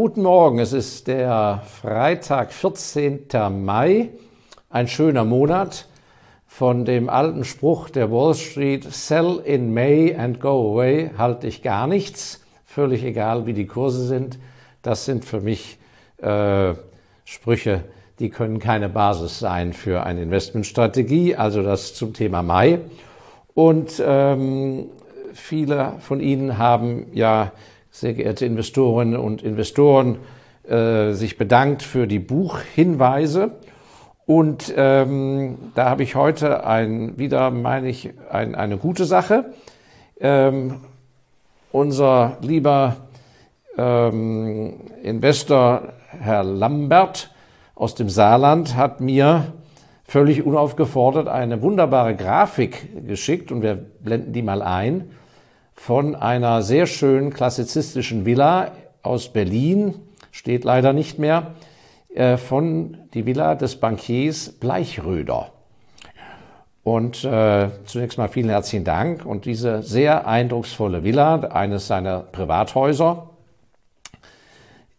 Guten Morgen, es ist der Freitag, 14. Mai, ein schöner Monat. Von dem alten Spruch der Wall Street, Sell in May and go away, halte ich gar nichts. Völlig egal, wie die Kurse sind. Das sind für mich äh, Sprüche, die können keine Basis sein für eine Investmentstrategie. Also das zum Thema Mai. Und ähm, viele von Ihnen haben ja sehr geehrte Investorinnen und Investoren, äh, sich bedankt für die Buchhinweise. Und ähm, da habe ich heute ein, wieder, meine ich, ein, eine gute Sache. Ähm, unser lieber ähm, Investor Herr Lambert aus dem Saarland hat mir völlig unaufgefordert eine wunderbare Grafik geschickt und wir blenden die mal ein von einer sehr schönen klassizistischen Villa aus Berlin, steht leider nicht mehr, äh, von die Villa des Bankiers Bleichröder. Und äh, zunächst mal vielen herzlichen Dank. Und diese sehr eindrucksvolle Villa, eines seiner Privathäuser,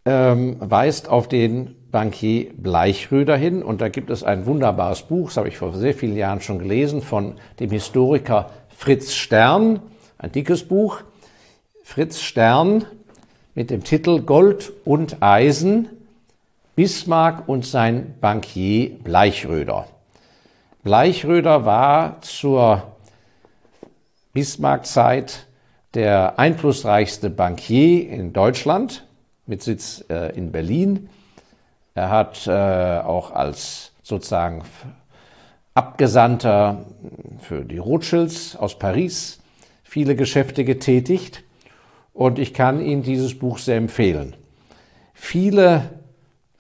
ähm, weist auf den Bankier Bleichröder hin. Und da gibt es ein wunderbares Buch, das habe ich vor sehr vielen Jahren schon gelesen, von dem Historiker Fritz Stern, ein dickes Buch, Fritz Stern mit dem Titel Gold und Eisen, Bismarck und sein Bankier Bleichröder. Bleichröder war zur Bismarck-Zeit der einflussreichste Bankier in Deutschland mit Sitz äh, in Berlin. Er hat äh, auch als sozusagen Abgesandter für die Rothschilds aus Paris viele Geschäfte getätigt und ich kann Ihnen dieses Buch sehr empfehlen. Viele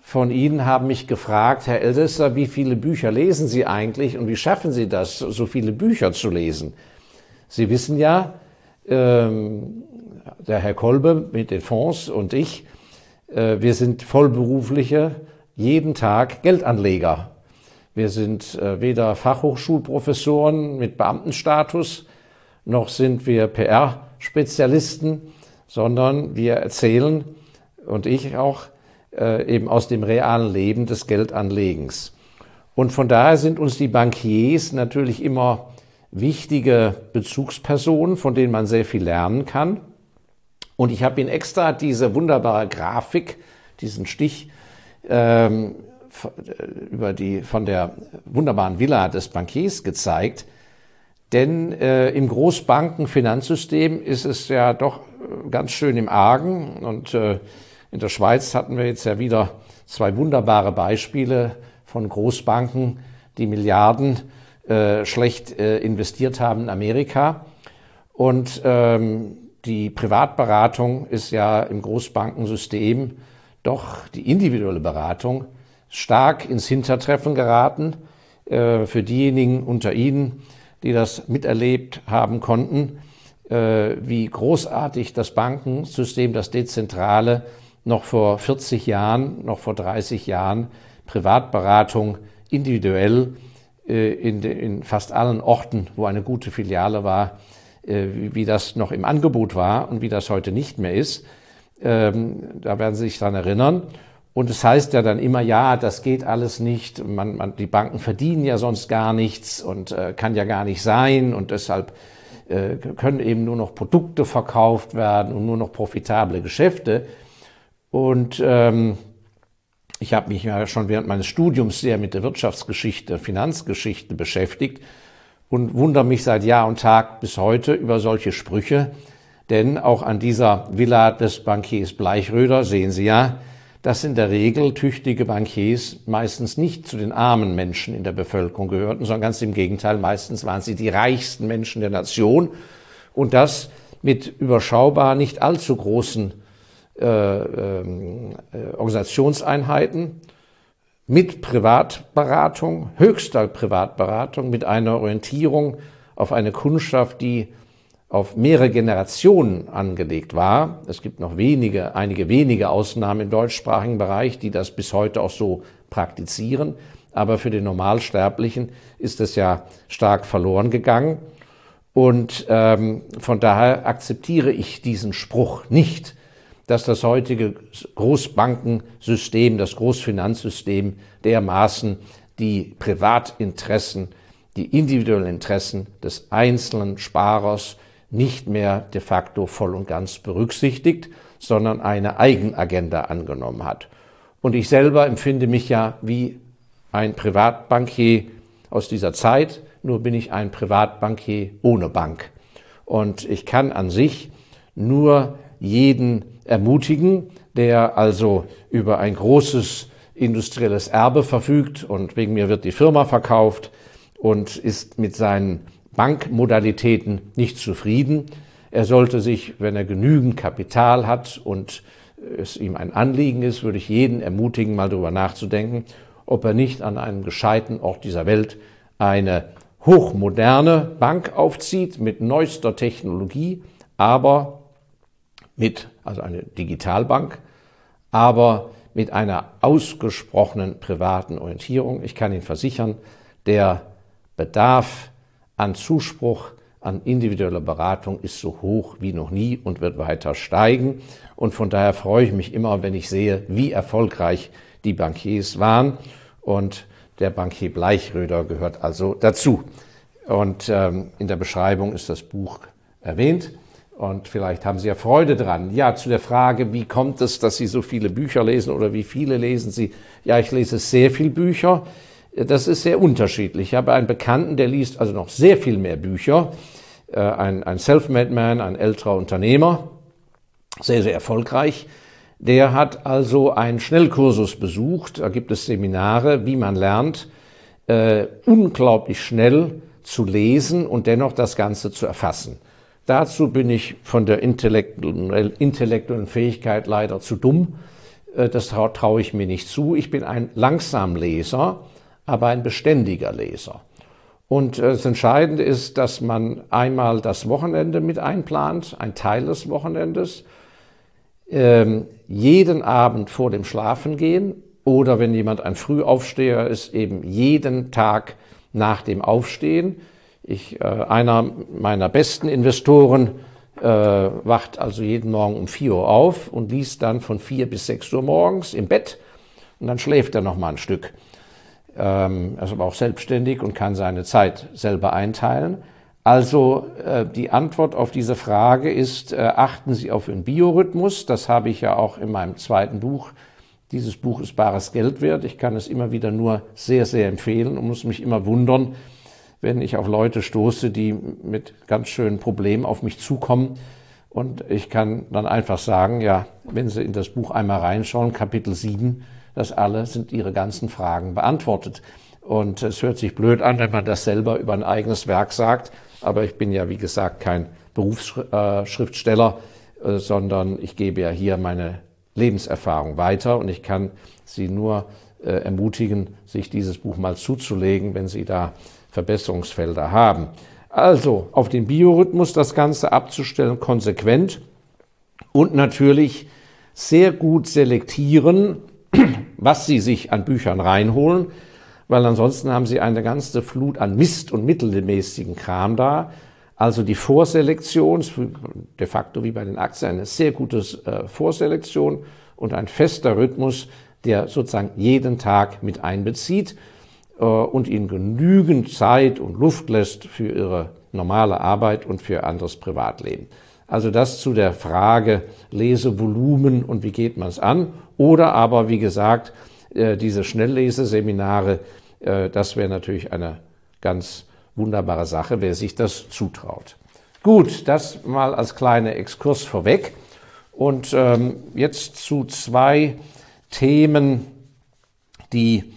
von Ihnen haben mich gefragt, Herr Elsässer, wie viele Bücher lesen Sie eigentlich und wie schaffen Sie das, so viele Bücher zu lesen? Sie wissen ja, ähm, der Herr Kolbe mit den Fonds und ich, äh, wir sind vollberufliche, jeden Tag Geldanleger. Wir sind äh, weder Fachhochschulprofessoren mit Beamtenstatus, noch sind wir PR-Spezialisten, sondern wir erzählen, und ich auch, äh, eben aus dem realen Leben des Geldanlegens. Und von daher sind uns die Bankiers natürlich immer wichtige Bezugspersonen, von denen man sehr viel lernen kann. Und ich habe Ihnen extra diese wunderbare Grafik, diesen Stich ähm, über die, von der wunderbaren Villa des Bankiers gezeigt, denn äh, im Großbankenfinanzsystem ist es ja doch äh, ganz schön im Argen. Und äh, in der Schweiz hatten wir jetzt ja wieder zwei wunderbare Beispiele von Großbanken, die Milliarden äh, schlecht äh, investiert haben in Amerika. Und ähm, die Privatberatung ist ja im Großbankensystem doch die individuelle Beratung stark ins Hintertreffen geraten. Äh, für diejenigen unter Ihnen, die das miterlebt haben konnten, äh, wie großartig das Bankensystem, das Dezentrale, noch vor 40 Jahren, noch vor 30 Jahren Privatberatung individuell äh, in, in fast allen Orten, wo eine gute Filiale war, äh, wie das noch im Angebot war und wie das heute nicht mehr ist. Ähm, da werden Sie sich daran erinnern. Und es heißt ja dann immer, ja, das geht alles nicht. Man, man, die Banken verdienen ja sonst gar nichts und äh, kann ja gar nicht sein und deshalb äh, können eben nur noch Produkte verkauft werden und nur noch profitable Geschäfte. Und ähm, ich habe mich ja schon während meines Studiums sehr mit der Wirtschaftsgeschichte, Finanzgeschichte beschäftigt und wundere mich seit Jahr und Tag bis heute über solche Sprüche. Denn auch an dieser Villa des Bankiers Bleichröder sehen Sie ja, dass in der Regel tüchtige Bankiers meistens nicht zu den armen Menschen in der Bevölkerung gehörten, sondern ganz im Gegenteil, meistens waren sie die reichsten Menschen der Nation. Und das mit überschaubar nicht allzu großen äh, ähm, äh, Organisationseinheiten, mit Privatberatung, höchster Privatberatung, mit einer Orientierung auf eine Kundschaft, die auf mehrere Generationen angelegt war. Es gibt noch wenige, einige wenige Ausnahmen im deutschsprachigen Bereich, die das bis heute auch so praktizieren. Aber für den Normalsterblichen ist es ja stark verloren gegangen. Und ähm, von daher akzeptiere ich diesen Spruch nicht, dass das heutige Großbankensystem, das Großfinanzsystem dermaßen die Privatinteressen, die individuellen Interessen des einzelnen Sparers nicht mehr de facto voll und ganz berücksichtigt, sondern eine Eigenagenda angenommen hat. Und ich selber empfinde mich ja wie ein Privatbankier aus dieser Zeit, nur bin ich ein Privatbankier ohne Bank. Und ich kann an sich nur jeden ermutigen, der also über ein großes industrielles Erbe verfügt und wegen mir wird die Firma verkauft und ist mit seinen Bankmodalitäten nicht zufrieden. Er sollte sich, wenn er genügend Kapital hat und es ihm ein Anliegen ist, würde ich jeden ermutigen, mal darüber nachzudenken, ob er nicht an einem gescheiten Ort dieser Welt eine hochmoderne Bank aufzieht mit neuester Technologie, aber mit, also eine Digitalbank, aber mit einer ausgesprochenen privaten Orientierung. Ich kann Ihnen versichern, der Bedarf an Zuspruch, an individueller Beratung ist so hoch wie noch nie und wird weiter steigen. Und von daher freue ich mich immer, wenn ich sehe, wie erfolgreich die Bankiers waren. Und der Bankier Bleichröder gehört also dazu. Und ähm, in der Beschreibung ist das Buch erwähnt. Und vielleicht haben Sie ja Freude dran. Ja, zu der Frage, wie kommt es, dass Sie so viele Bücher lesen oder wie viele lesen Sie? Ja, ich lese sehr viele Bücher. Das ist sehr unterschiedlich. Ich habe einen Bekannten, der liest also noch sehr viel mehr Bücher. Äh, ein, ein Self-Made Man, ein älterer Unternehmer, sehr, sehr erfolgreich. Der hat also einen Schnellkursus besucht. Da gibt es Seminare, wie man lernt, äh, unglaublich schnell zu lesen und dennoch das Ganze zu erfassen. Dazu bin ich von der intellektuellen Fähigkeit leider zu dumm. Äh, das traue ich mir nicht zu. Ich bin ein Langsamleser, aber ein beständiger Leser. Und äh, das Entscheidende ist, dass man einmal das Wochenende mit einplant, ein Teil des Wochenendes, ähm, jeden Abend vor dem Schlafengehen oder wenn jemand ein Frühaufsteher ist, eben jeden Tag nach dem Aufstehen ich, äh, einer meiner besten Investoren äh, wacht also jeden Morgen um 4 Uhr auf und liest dann von 4 bis 6 Uhr morgens im Bett und dann schläft er noch mal ein Stück. Ähm, aber auch selbstständig und kann seine Zeit selber einteilen. Also äh, die Antwort auf diese Frage ist, äh, achten Sie auf Ihren Biorhythmus. Das habe ich ja auch in meinem zweiten Buch. Dieses Buch ist bares Geld wert. Ich kann es immer wieder nur sehr, sehr empfehlen und muss mich immer wundern, wenn ich auf Leute stoße, die mit ganz schönen Problemen auf mich zukommen. Und ich kann dann einfach sagen, ja, wenn Sie in das Buch einmal reinschauen, Kapitel 7, das alle sind Ihre ganzen Fragen beantwortet. Und es hört sich blöd an, wenn man das selber über ein eigenes Werk sagt. Aber ich bin ja, wie gesagt, kein Berufsschriftsteller, äh, sondern ich gebe ja hier meine Lebenserfahrung weiter. Und ich kann Sie nur äh, ermutigen, sich dieses Buch mal zuzulegen, wenn Sie da Verbesserungsfelder haben. Also auf den Biorhythmus das Ganze abzustellen, konsequent und natürlich sehr gut selektieren, was Sie sich an Büchern reinholen, weil ansonsten haben Sie eine ganze Flut an Mist und mittelmäßigen Kram da. Also die Vorselektion, de facto wie bei den Aktien, eine sehr gute äh, Vorselektion und ein fester Rhythmus, der sozusagen jeden Tag mit einbezieht. Äh, und ihnen genügend Zeit und Luft lässt für ihre normale Arbeit und für anderes Privatleben. Also das zu der Frage Lesevolumen und wie geht man es an? Oder aber, wie gesagt, äh, diese Schnellleseseminare, äh, das wäre natürlich eine ganz wunderbare Sache, wer sich das zutraut. Gut, das mal als kleiner Exkurs vorweg. Und ähm, jetzt zu zwei Themen, die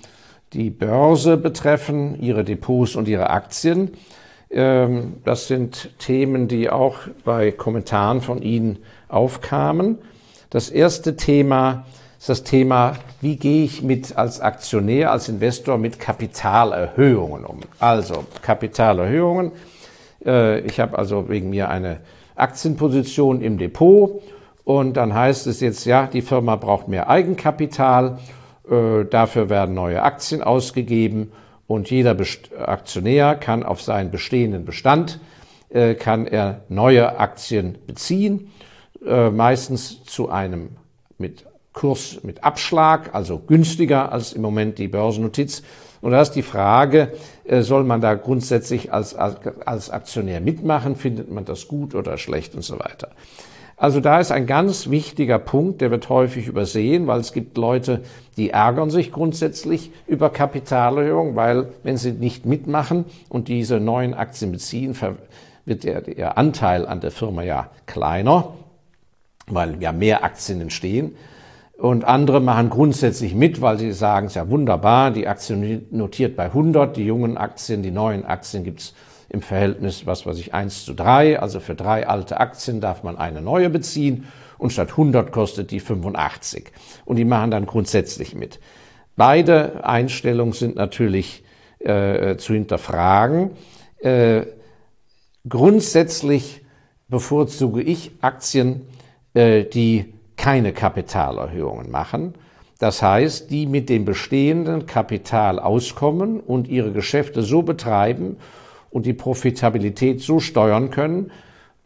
die Börse betreffen, ihre Depots und ihre Aktien. Ähm, das sind Themen, die auch bei Kommentaren von Ihnen aufkamen. Das erste Thema ist das Thema, wie gehe ich mit als Aktionär, als Investor mit Kapitalerhöhungen um? Also Kapitalerhöhungen. Äh, ich habe also wegen mir eine Aktienposition im Depot und dann heißt es jetzt, ja, die Firma braucht mehr Eigenkapital äh, dafür werden neue Aktien ausgegeben und jeder Aktionär kann auf seinen bestehenden Bestand äh, kann er neue Aktien beziehen. äh, meistens zu einem mit Kurs mit Abschlag, also günstiger als im Moment die Börsennotiz. Und da ist die Frage, äh, soll man da grundsätzlich als, als, als Aktionär mitmachen? Findet man das gut oder schlecht und so weiter? Also da ist ein ganz wichtiger Punkt, der wird häufig übersehen, weil es gibt Leute, die ärgern sich grundsätzlich über Kapitalerhöhung, weil wenn sie nicht mitmachen und diese neuen Aktien beziehen, wird der, der Anteil an der Firma ja kleiner, weil ja mehr Aktien entstehen. Und andere machen grundsätzlich mit, weil sie sagen, es ist ja wunderbar, die Aktie notiert bei 100, die jungen Aktien, die neuen Aktien gibt's im Verhältnis, was weiß ich, 1 zu 3. Also für drei alte Aktien darf man eine neue beziehen und statt 100 kostet die 85. Und die machen dann grundsätzlich mit. Beide Einstellungen sind natürlich äh, zu hinterfragen. Äh, grundsätzlich bevorzuge ich Aktien, äh, die keine Kapitalerhöhungen machen. Das heißt, die mit dem bestehenden Kapital auskommen und ihre Geschäfte so betreiben und die Profitabilität so steuern können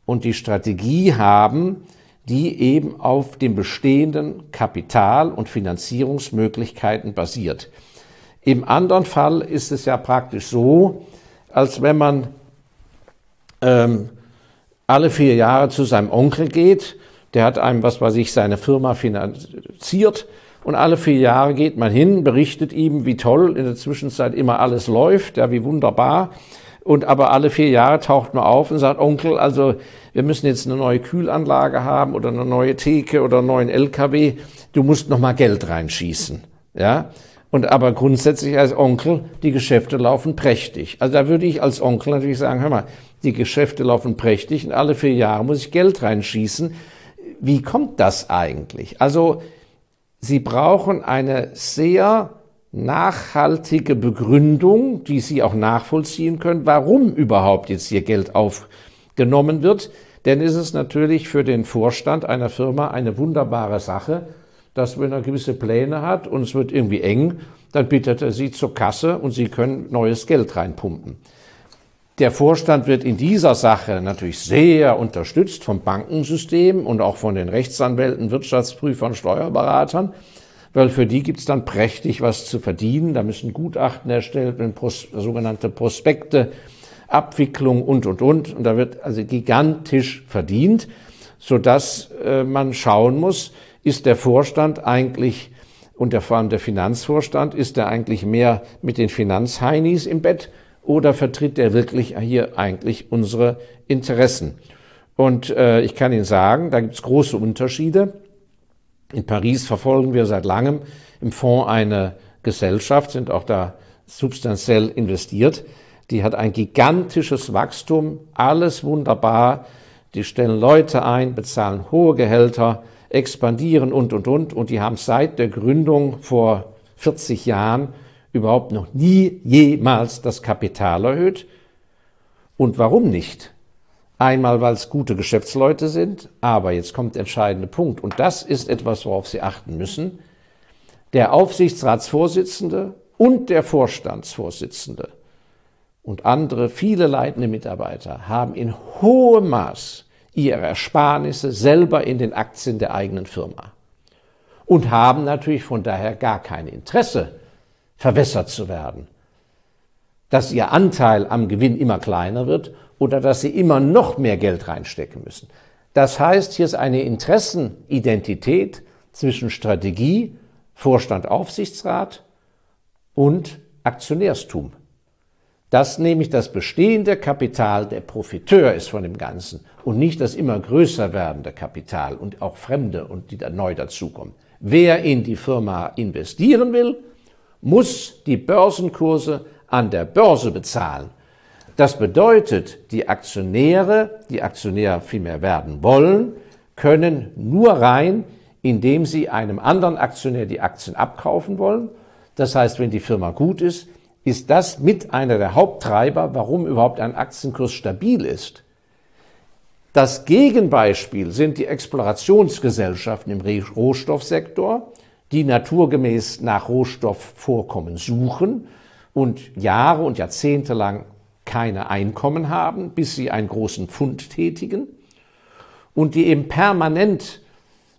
und die Strategie haben, die eben auf dem bestehenden Kapital und Finanzierungsmöglichkeiten basiert. Im anderen Fall ist es ja praktisch so, als wenn man ähm, alle vier Jahre zu seinem Onkel geht, der hat einem, was weiß ich, seine Firma finanziert und alle vier Jahre geht man hin, berichtet ihm, wie toll in der Zwischenzeit immer alles läuft, ja, wie wunderbar. Und aber alle vier Jahre taucht man auf und sagt, Onkel, also wir müssen jetzt eine neue Kühlanlage haben oder eine neue Theke oder einen neuen LKW. Du musst noch mal Geld reinschießen. Ja? Und aber grundsätzlich als Onkel, die Geschäfte laufen prächtig. Also da würde ich als Onkel natürlich sagen, hör mal, die Geschäfte laufen prächtig und alle vier Jahre muss ich Geld reinschießen. Wie kommt das eigentlich? Also Sie brauchen eine sehr nachhaltige Begründung, die Sie auch nachvollziehen können, warum überhaupt jetzt hier Geld aufgenommen wird. Denn ist es natürlich für den Vorstand einer Firma eine wunderbare Sache, dass wenn er gewisse Pläne hat und es wird irgendwie eng, dann bittet er Sie zur Kasse und Sie können neues Geld reinpumpen. Der Vorstand wird in dieser Sache natürlich sehr unterstützt vom Bankensystem und auch von den Rechtsanwälten, Wirtschaftsprüfern, Steuerberatern weil für die gibt's dann prächtig was zu verdienen. Da müssen Gutachten erstellt werden, Pros sogenannte Prospekte, Abwicklung und, und, und. Und da wird also gigantisch verdient, sodass äh, man schauen muss, ist der Vorstand eigentlich und der, vor allem der Finanzvorstand, ist er eigentlich mehr mit den Finanzheinis im Bett oder vertritt er wirklich hier eigentlich unsere Interessen? Und äh, ich kann Ihnen sagen, da gibt's große Unterschiede. In Paris verfolgen wir seit langem im Fonds eine Gesellschaft, sind auch da substanziell investiert. Die hat ein gigantisches Wachstum, alles wunderbar. Die stellen Leute ein, bezahlen hohe Gehälter, expandieren und, und, und. Und die haben seit der Gründung vor 40 Jahren überhaupt noch nie jemals das Kapital erhöht. Und warum nicht? Einmal, weil es gute Geschäftsleute sind, aber jetzt kommt der entscheidende Punkt, und das ist etwas, worauf Sie achten müssen. Der Aufsichtsratsvorsitzende und der Vorstandsvorsitzende und andere, viele leitende Mitarbeiter haben in hohem Maß ihre Ersparnisse selber in den Aktien der eigenen Firma und haben natürlich von daher gar kein Interesse, verwässert zu werden, dass ihr Anteil am Gewinn immer kleiner wird oder dass sie immer noch mehr Geld reinstecken müssen. Das heißt, hier ist eine Interessenidentität zwischen Strategie, Vorstand, Aufsichtsrat und Aktionärstum. Dass nämlich das bestehende Kapital der Profiteur ist von dem Ganzen und nicht das immer größer werdende Kapital und auch Fremde und die dann neu dazukommen. Wer in die Firma investieren will, muss die Börsenkurse an der Börse bezahlen das bedeutet, die Aktionäre, die Aktionäre vielmehr werden wollen, können nur rein, indem sie einem anderen Aktionär die Aktien abkaufen wollen. Das heißt, wenn die Firma gut ist, ist das mit einer der Haupttreiber, warum überhaupt ein Aktienkurs stabil ist. Das Gegenbeispiel sind die Explorationsgesellschaften im Rohstoffsektor, die naturgemäß nach Rohstoffvorkommen suchen und Jahre und Jahrzehnte lang keine Einkommen haben, bis sie einen großen Fund tätigen. und die eben permanent,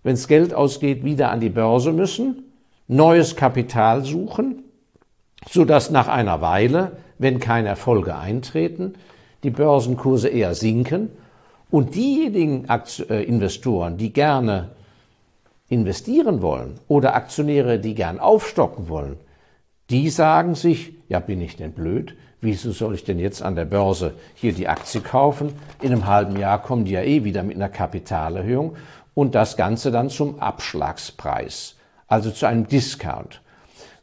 wenn es Geld ausgeht, wieder an die Börse müssen, neues Kapital suchen, sodass nach einer Weile, wenn keine Erfolge eintreten, die Börsenkurse eher sinken und diejenigen äh, Investoren, die gerne investieren wollen oder Aktionäre, die gern aufstocken wollen, die sagen sich, ja bin ich denn blöd? Wieso soll ich denn jetzt an der Börse hier die Aktie kaufen? In einem halben Jahr kommen die ja eh wieder mit einer Kapitalerhöhung und das Ganze dann zum Abschlagspreis, also zu einem Discount.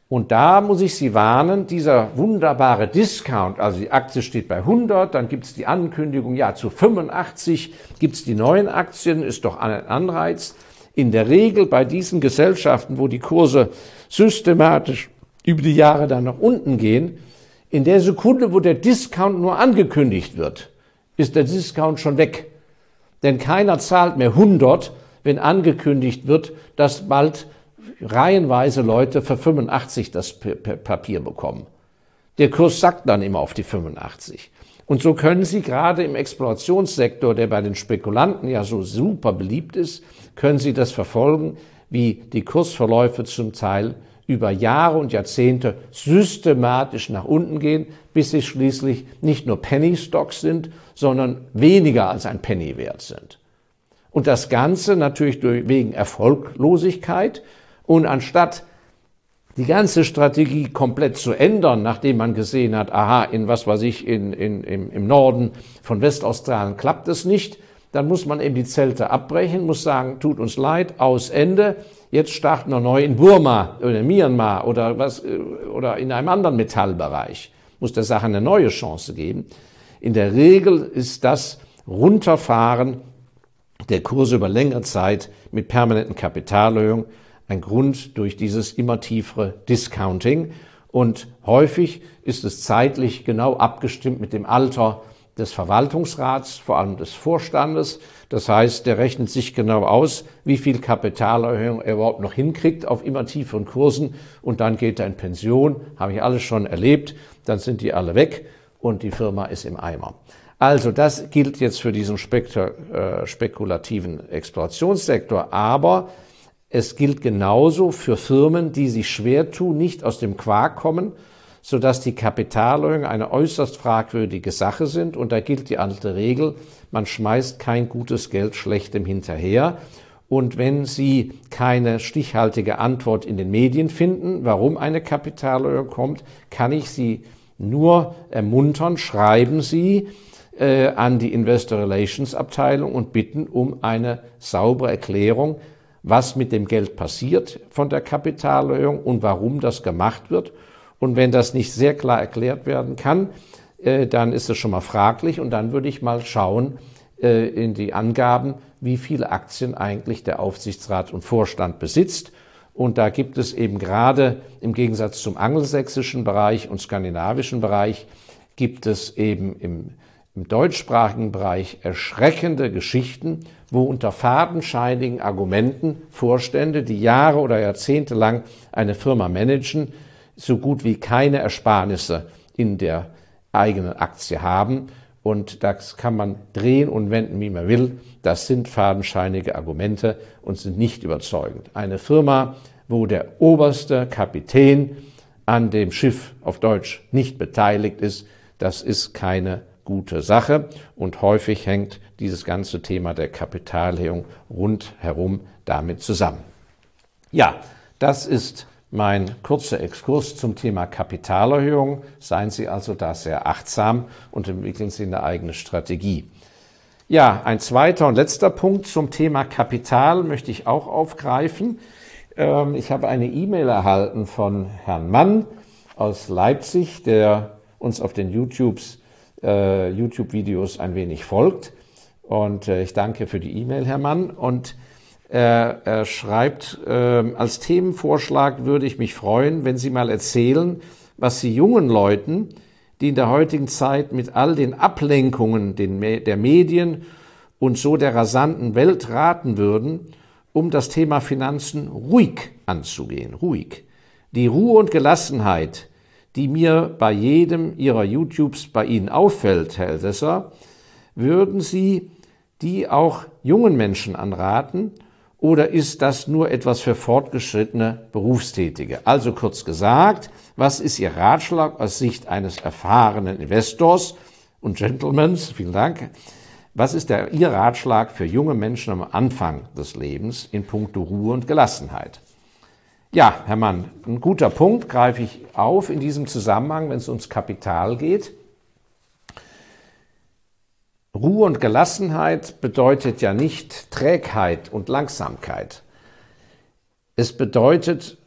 Und da muss ich Sie warnen, dieser wunderbare Discount, also die Aktie steht bei 100, dann gibt es die Ankündigung, ja zu 85 gibt es die neuen Aktien, ist doch ein Anreiz. In der Regel bei diesen Gesellschaften, wo die Kurse systematisch über die Jahre dann nach unten gehen, in der Sekunde, wo der Discount nur angekündigt wird, ist der Discount schon weg. Denn keiner zahlt mehr 100, wenn angekündigt wird, dass bald reihenweise Leute für 85 das Papier bekommen. Der Kurs sackt dann immer auf die 85. Und so können Sie gerade im Explorationssektor, der bei den Spekulanten ja so super beliebt ist, können Sie das verfolgen, wie die Kursverläufe zum Teil über Jahre und Jahrzehnte systematisch nach unten gehen, bis sie schließlich nicht nur Penny Stocks sind, sondern weniger als ein Penny wert sind. Und das Ganze natürlich durch, wegen Erfolglosigkeit und anstatt die ganze Strategie komplett zu ändern, nachdem man gesehen hat, aha, in was weiß ich, in, in, im, im Norden von Westaustralien klappt es nicht, dann muss man eben die Zelte abbrechen, muss sagen, tut uns leid, aus Ende. Jetzt starten wir neu in Burma oder Myanmar oder was oder in einem anderen Metallbereich. Muss der Sache eine neue Chance geben. In der Regel ist das Runterfahren der Kurse über längere Zeit mit permanenten Kapitalerhöhungen ein Grund durch dieses immer tiefere Discounting. Und häufig ist es zeitlich genau abgestimmt mit dem Alter des Verwaltungsrats, vor allem des Vorstandes. Das heißt, der rechnet sich genau aus, wie viel Kapitalerhöhung er überhaupt noch hinkriegt auf immer tieferen Kursen und dann geht er in Pension, habe ich alles schon erlebt, dann sind die alle weg und die Firma ist im Eimer. Also das gilt jetzt für diesen äh, spekulativen Explorationssektor, aber es gilt genauso für Firmen, die sich schwer tun, nicht aus dem Quark kommen, sodass die Kapitalerhöhungen eine äußerst fragwürdige Sache sind. Und da gilt die alte Regel, man schmeißt kein gutes Geld schlechtem hinterher. Und wenn Sie keine stichhaltige Antwort in den Medien finden, warum eine Kapitalerhöhung kommt, kann ich Sie nur ermuntern, schreiben Sie äh, an die Investor Relations Abteilung und bitten um eine saubere Erklärung, was mit dem Geld passiert von der Kapitalerhöhung und warum das gemacht wird. Und wenn das nicht sehr klar erklärt werden kann, äh, dann ist es schon mal fraglich und dann würde ich mal schauen äh, in die Angaben, wie viele Aktien eigentlich der Aufsichtsrat und Vorstand besitzt. Und da gibt es eben gerade im Gegensatz zum angelsächsischen Bereich und skandinavischen Bereich, gibt es eben im im deutschsprachigen Bereich erschreckende Geschichten, wo unter fadenscheinigen Argumenten Vorstände, die Jahre oder Jahrzehnte lang eine Firma managen, so gut wie keine Ersparnisse in der eigenen Aktie haben. Und das kann man drehen und wenden, wie man will. Das sind fadenscheinige Argumente und sind nicht überzeugend. Eine Firma, wo der oberste Kapitän an dem Schiff auf Deutsch nicht beteiligt ist, das ist keine gute Sache und häufig hängt dieses ganze Thema der Kapitalhebung rundherum damit zusammen. Ja, das ist mein kurzer Exkurs zum Thema Kapitalerhöhung. Seien Sie also da sehr achtsam und entwickeln Sie eine eigene Strategie. Ja, ein zweiter und letzter Punkt zum Thema Kapital möchte ich auch aufgreifen. Ähm, ich habe eine E-Mail erhalten von Herrn Mann aus Leipzig, der uns auf den äh, YouTube-Videos ein wenig folgt. Und äh, ich danke für die E-Mail, Herr Mann. Und er, er schreibt, äh, als Themenvorschlag würde ich mich freuen, wenn Sie mal erzählen, was Sie jungen Leuten, die in der heutigen Zeit mit all den Ablenkungen den, der Medien und so der rasanten Welt raten würden, um das Thema Finanzen ruhig anzugehen. Ruhig. Die Ruhe und Gelassenheit, die mir bei jedem Ihrer YouTubes bei Ihnen auffällt, Herr Elsässer, würden Sie die auch jungen Menschen anraten oder ist das nur etwas für fortgeschrittene Berufstätige? Also kurz gesagt, was ist Ihr Ratschlag aus Sicht eines erfahrenen Investors und Gentlemans? Vielen Dank. Was ist der, Ihr Ratschlag für junge Menschen am Anfang des Lebens in puncto Ruhe und Gelassenheit? Ja, Herr Mann, ein guter Punkt greife ich auf in diesem Zusammenhang, wenn es ums Kapital geht. Ruhe und Gelassenheit bedeutet ja nicht Trägheit und Langsamkeit. Es bedeutet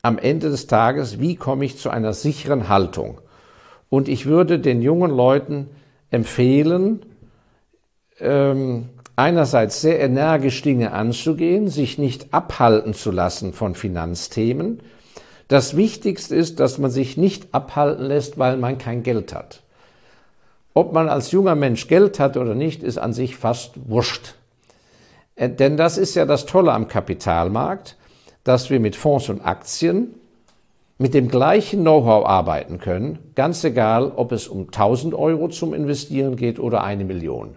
am Ende des Tages, wie komme ich zu einer sicheren Haltung. Und ich würde den jungen Leuten empfehlen, ähm, einerseits sehr energisch Dinge anzugehen, sich nicht abhalten zu lassen von Finanzthemen. Das Wichtigste ist, dass man sich nicht abhalten lässt, weil man kein Geld hat. Ob man als junger Mensch Geld hat oder nicht, ist an sich fast wurscht. Äh, denn das ist ja das Tolle am Kapitalmarkt, dass wir mit Fonds und Aktien mit dem gleichen Know-how arbeiten können, ganz egal, ob es um 1000 Euro zum Investieren geht oder eine Million.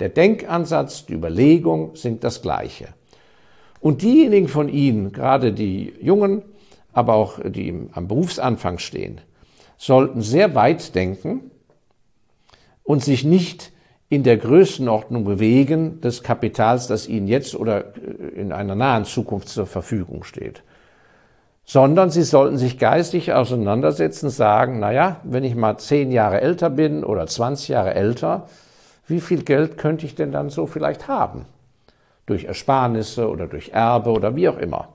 Der Denkansatz, die Überlegung sind das gleiche. Und diejenigen von Ihnen, gerade die Jungen, aber auch die am Berufsanfang stehen, sollten sehr weit denken und sich nicht in der Größenordnung bewegen des Kapitals, das ihnen jetzt oder äh, in einer nahen Zukunft zur Verfügung steht. Sondern sie sollten sich geistig auseinandersetzen, sagen, naja, wenn ich mal zehn Jahre älter bin oder 20 Jahre älter, wie viel Geld könnte ich denn dann so vielleicht haben? Durch Ersparnisse oder durch Erbe oder wie auch immer.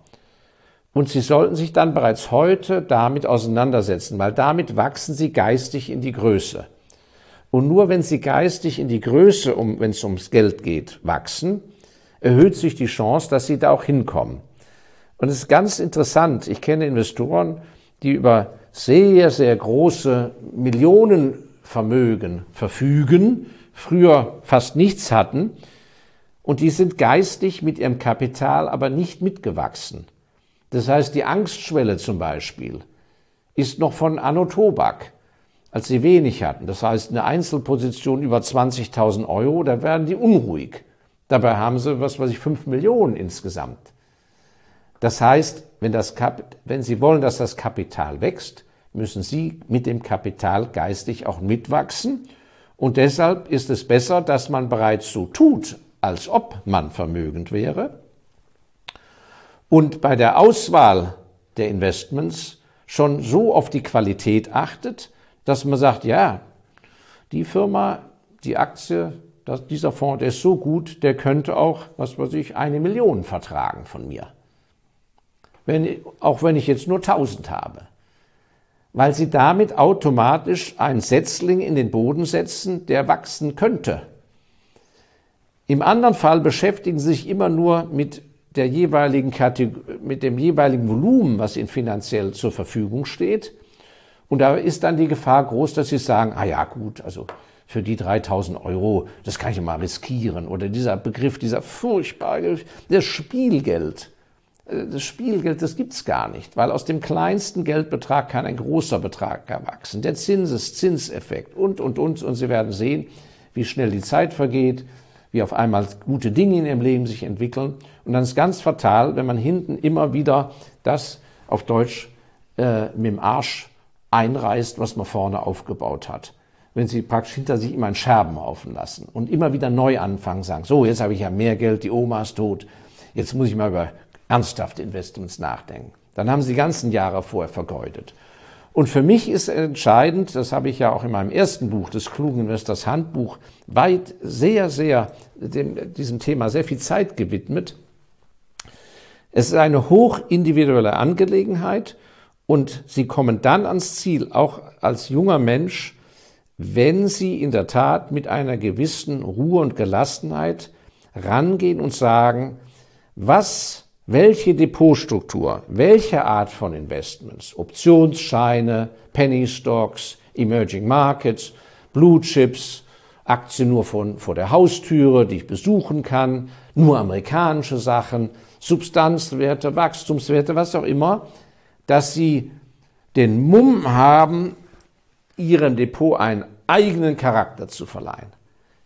Und sie sollten sich dann bereits heute damit auseinandersetzen, weil damit wachsen sie geistig in die Größe. Und nur wenn sie geistig in die Größe, um, wenn es ums Geld geht, wachsen, erhöht sich die Chance, dass sie da auch hinkommen. Und es ist ganz interessant. Ich kenne Investoren, die über sehr, sehr große Millionenvermögen verfügen, früher fast nichts hatten, und die sind geistig mit ihrem Kapital aber nicht mitgewachsen. Das heißt, die Angstschwelle zum Beispiel ist noch von Anno Tobak als sie wenig hatten. Das heißt, eine Einzelposition über 20.000 Euro, da werden die unruhig. Dabei haben sie, was weiß ich, 5 Millionen insgesamt. Das heißt, wenn, das Kap wenn Sie wollen, dass das Kapital wächst, müssen Sie mit dem Kapital geistig auch mitwachsen. Und deshalb ist es besser, dass man bereits so tut, als ob man vermögend wäre. Und bei der Auswahl der Investments schon so auf die Qualität achtet, dass man sagt, ja, die Firma, die Aktie, das, dieser Fonds, der ist so gut, der könnte auch, was weiß ich, eine Million vertragen von mir. Wenn, auch wenn ich jetzt nur 1000 habe. Weil sie damit automatisch einen Setzling in den Boden setzen, der wachsen könnte. Im anderen Fall beschäftigen sie sich immer nur mit der jeweiligen mit dem jeweiligen Volumen, was ihnen finanziell zur Verfügung steht und da ist dann die Gefahr groß, dass sie sagen, ah ja, gut, also für die 3000 Euro, das kann ich mal riskieren. Oder dieser Begriff, dieser furchtbare, das Spielgeld. Äh, das Spielgeld, das gibt's gar nicht, weil aus dem kleinsten Geldbetrag kann ein großer Betrag erwachsen. Der Zinseszinseffekt und, und, und. Und Sie werden sehen, wie schnell die Zeit vergeht, wie auf einmal gute Dinge in Ihrem Leben sich entwickeln. Und dann ist ganz fatal, wenn man hinten immer wieder das auf Deutsch äh, mit dem Arsch einreißt, was man vorne aufgebaut hat. Wenn Sie praktisch hinter sich immer einen Scherbenhaufen lassen und immer wieder neu anfangen, sagen, so, jetzt habe ich ja mehr Geld, die Oma ist tot, jetzt muss ich mal über ernsthafte Investments nachdenken. Dann haben Sie die ganzen Jahre vorher vergeudet. Und für mich ist entscheidend, das habe ich ja auch in meinem ersten Buch, das Klugen Investors Handbuch, weit, sehr, sehr dem, diesem Thema sehr viel Zeit gewidmet. Es ist eine hochindividuelle Angelegenheit und sie kommen dann ans Ziel, auch als junger Mensch, wenn sie in der Tat mit einer gewissen Ruhe und Gelassenheit rangehen und sagen, was, welche Depotstruktur, welche Art von Investments, Optionsscheine, Penny Stocks, Emerging Markets, Blue Chips, Aktien nur von, vor der Haustüre, die ich besuchen kann, nur amerikanische Sachen, Substanzwerte, Wachstumswerte, was auch immer, dass sie den Mumm haben, ihrem Depot einen eigenen Charakter zu verleihen.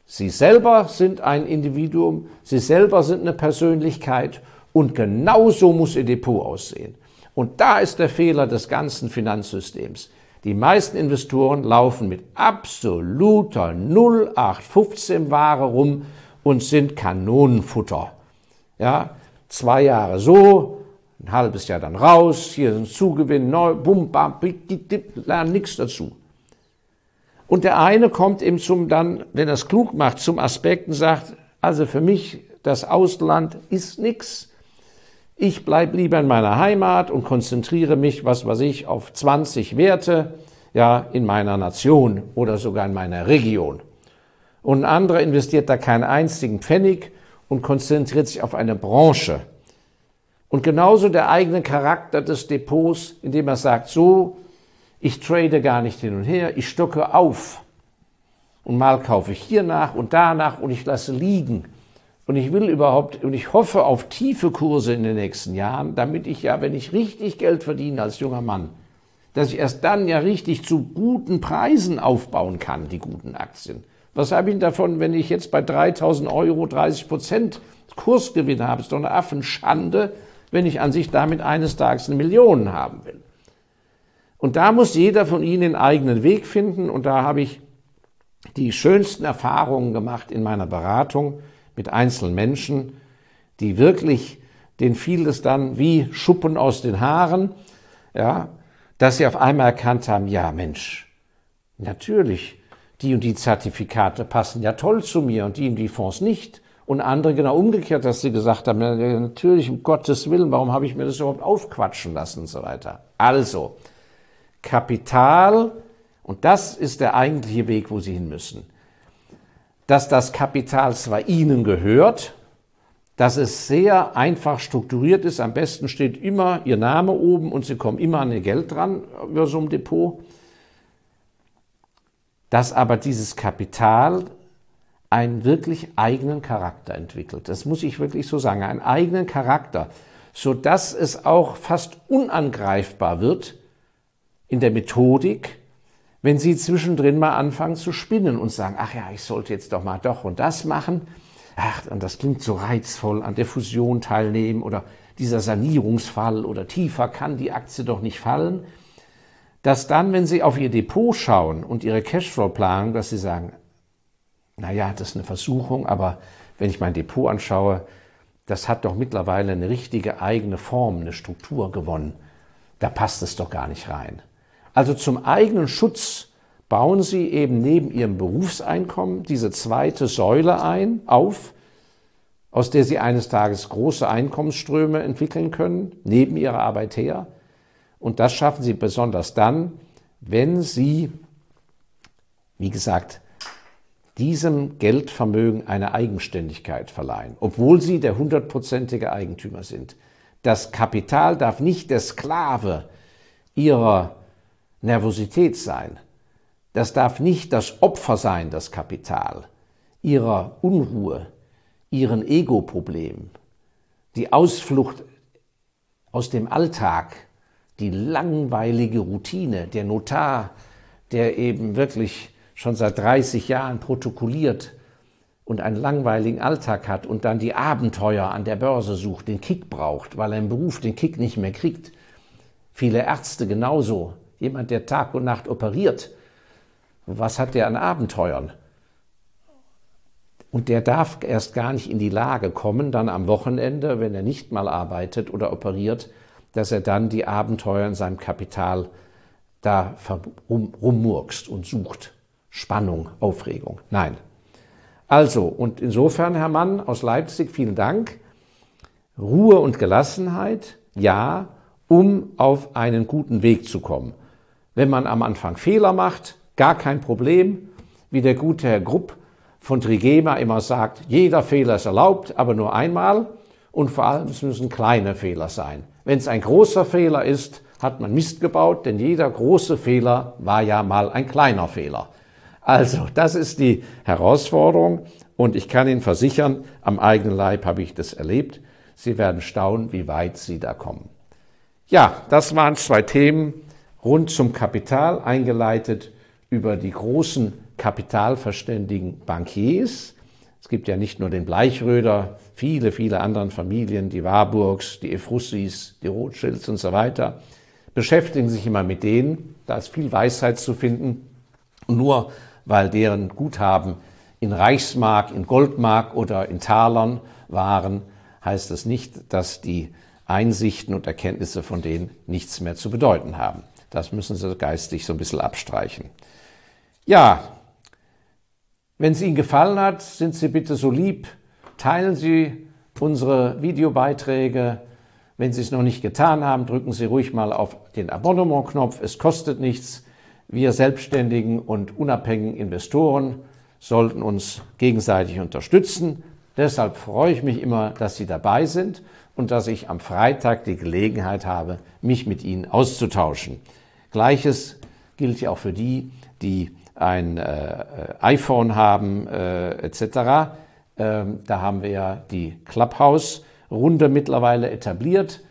Sie selber sind ein Individuum, Sie selber sind eine Persönlichkeit und genauso muss Ihr Depot aussehen. Und da ist der Fehler des ganzen Finanzsystems. Die meisten Investoren laufen mit absoluter 0815 Ware rum und sind Kanonenfutter. Ja, zwei Jahre so, ein halbes Jahr dann raus, hier sind Zugewinn, neu, bum, bam, lernen nichts dazu. Und der eine kommt eben zum dann, wenn er es klug macht, zum Aspekt und sagt, also für mich, das Ausland ist nichts. Ich bleibe lieber in meiner Heimat und konzentriere mich, was weiß ich, auf 20 Werte, ja, in meiner Nation oder sogar in meiner Region. Und ein anderer investiert da keinen einzigen Pfennig und konzentriert sich auf eine Branche. Und genauso der eigene Charakter des Depots, indem er sagt, so, ich trade gar nicht hin und her, ich stocke auf. Und mal kaufe ich hier nach und danach und ich lasse liegen. Und ich will überhaupt, und ich hoffe auf tiefe Kurse in den nächsten Jahren, damit ich ja, wenn ich richtig Geld verdiene als junger Mann, dass ich erst dann ja richtig zu guten Preisen aufbauen kann, die guten Aktien. Was habe ich davon, wenn ich jetzt bei 3000 Euro 30 Prozent Kursgewinn habe? Das ist doch eine Affenschande, wenn ich an sich damit eines Tages eine Million haben will. Und da muss jeder von Ihnen den eigenen Weg finden. Und da habe ich die schönsten Erfahrungen gemacht in meiner Beratung mit einzelnen Menschen, die wirklich, denen fiel es dann wie Schuppen aus den Haaren, ja, dass sie auf einmal erkannt haben, ja Mensch, natürlich, die und die Zertifikate passen ja toll zu mir und die und die Fonds nicht. Und andere genau umgekehrt, dass sie gesagt haben, natürlich, um Gottes Willen, warum habe ich mir das überhaupt aufquatschen lassen und so weiter. Also, Kapital, und das ist der eigentliche Weg, wo Sie hin müssen, dass das Kapital zwar Ihnen gehört, dass es sehr einfach strukturiert ist. Am besten steht immer Ihr Name oben und Sie kommen immer an Ihr Geld dran über so ein Depot. Dass aber dieses Kapital einen wirklich eigenen Charakter entwickelt. Das muss ich wirklich so sagen, einen eigenen Charakter, so dass es auch fast unangreifbar wird in der Methodik, wenn Sie zwischendrin mal anfangen zu spinnen und sagen, ach ja, ich sollte jetzt doch mal doch und das machen ach, und das klingt so reizvoll, an der Fusion teilnehmen oder dieser Sanierungsfall oder tiefer kann die Aktie doch nicht fallen, dass dann, wenn Sie auf Ihr Depot schauen und Ihre Cashflow-Planung, dass Sie sagen, naja, das ist eine Versuchung, aber wenn ich mein Depot anschaue, das hat doch mittlerweile eine richtige eigene Form, eine Struktur gewonnen. Da passt es doch gar nicht rein. Also zum eigenen Schutz bauen Sie eben neben Ihrem Berufseinkommen diese zweite Säule ein, auf, aus der Sie eines Tages große Einkommensströme entwickeln können, neben Ihrer Arbeit her. Und das schaffen Sie besonders dann, wenn Sie, wie gesagt, diesem Geldvermögen eine Eigenständigkeit verleihen, obwohl Sie der hundertprozentige Eigentümer sind. Das Kapital darf nicht der Sklave Ihrer Nervosität sein. Das darf nicht das Opfer sein, das Kapital, ihrer Unruhe, ihren Ego-Problemen, die Ausflucht aus dem Alltag, die langweilige Routine, der Notar, der eben wirklich schon seit 30 Jahren protokolliert und einen langweiligen Alltag hat und dann die Abenteuer an der Börse sucht, den Kick braucht, weil er im Beruf den Kick nicht mehr kriegt. Viele Ärzte genauso. Jemand, der Tag und Nacht operiert, was hat der an Abenteuern? Und der darf erst gar nicht in die Lage kommen, dann am Wochenende, wenn er nicht mal arbeitet oder operiert, dass er dann die Abenteuer in seinem Kapital da rum, rummurkst und sucht. Spannung, Aufregung. Nein. Also, und insofern, Herr Mann aus Leipzig, vielen Dank. Ruhe und Gelassenheit, ja, um auf einen guten Weg zu kommen. Wenn man am Anfang Fehler macht, gar kein Problem. Wie der gute Herr Grupp von Trigema immer sagt, jeder Fehler ist erlaubt, aber nur einmal. Und vor allem, es müssen kleine Fehler sein. Wenn es ein großer Fehler ist, hat man Mist gebaut, denn jeder große Fehler war ja mal ein kleiner Fehler. Also, das ist die Herausforderung und ich kann Ihnen versichern, am eigenen Leib habe ich das erlebt. Sie werden staunen, wie weit Sie da kommen. Ja, das waren zwei Themen, rund zum Kapital eingeleitet über die großen kapitalverständigen Bankiers. Es gibt ja nicht nur den Bleichröder, viele, viele andere Familien, die Warburgs, die Efrussis, die Rothschilds und so weiter, beschäftigen sich immer mit denen. Da ist viel Weisheit zu finden. Nur weil deren Guthaben in Reichsmark, in Goldmark oder in Talern waren, heißt es nicht, dass die Einsichten und Erkenntnisse von denen nichts mehr zu bedeuten haben. Das müssen Sie geistig so ein bisschen abstreichen. Ja, wenn es Ihnen gefallen hat, sind Sie bitte so lieb, teilen Sie unsere Videobeiträge. Wenn Sie es noch nicht getan haben, drücken Sie ruhig mal auf den Abonnement-Knopf. Es kostet nichts. Wir selbstständigen und unabhängigen Investoren sollten uns gegenseitig unterstützen. Deshalb freue ich mich immer, dass Sie dabei sind und dass ich am Freitag die Gelegenheit habe, mich mit Ihnen auszutauschen. Gleiches gilt ja auch für die, die ein äh, iPhone haben äh, etc. Ähm, da haben wir ja die Clubhouse-Runde mittlerweile etabliert,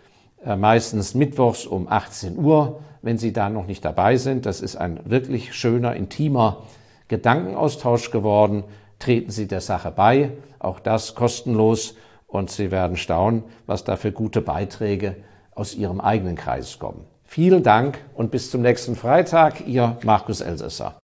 äh, meistens mittwochs um 18 Uhr, wenn Sie da noch nicht dabei sind. Das ist ein wirklich schöner, intimer Gedankenaustausch geworden. Treten Sie der Sache bei, auch das kostenlos und Sie werden staunen, was da für gute Beiträge aus Ihrem eigenen Kreis kommen. Vielen Dank und bis zum nächsten Freitag, Ihr Markus Elsässer.